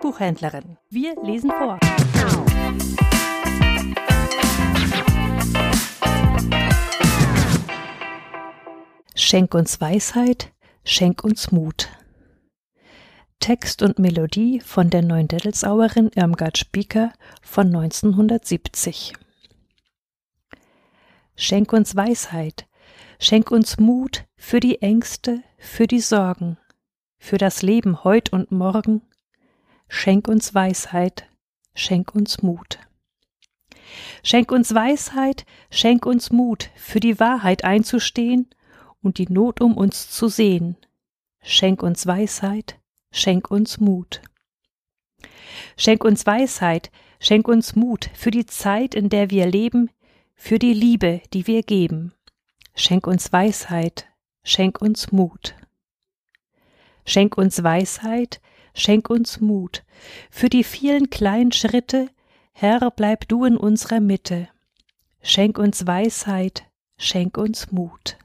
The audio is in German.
Buchhändlerin. Wir lesen vor. Schenk uns Weisheit, schenk uns Mut. Text und Melodie von der Neundettelsauerin Irmgard Spieker von 1970. Schenk uns Weisheit, schenk uns Mut für die Ängste, für die Sorgen, für das Leben heut und morgen. Schenk uns Weisheit, schenk uns Mut. Schenk uns Weisheit, schenk uns Mut, für die Wahrheit einzustehen und die Not um uns zu sehen. Schenk uns Weisheit, schenk uns Mut. Schenk uns Weisheit, schenk uns Mut für die Zeit, in der wir leben, für die Liebe, die wir geben. Schenk uns Weisheit, schenk uns Mut. Schenk uns Weisheit, schenk uns Mut. Für die vielen kleinen Schritte, Herr, bleib du in unserer Mitte. Schenk uns Weisheit, schenk uns Mut.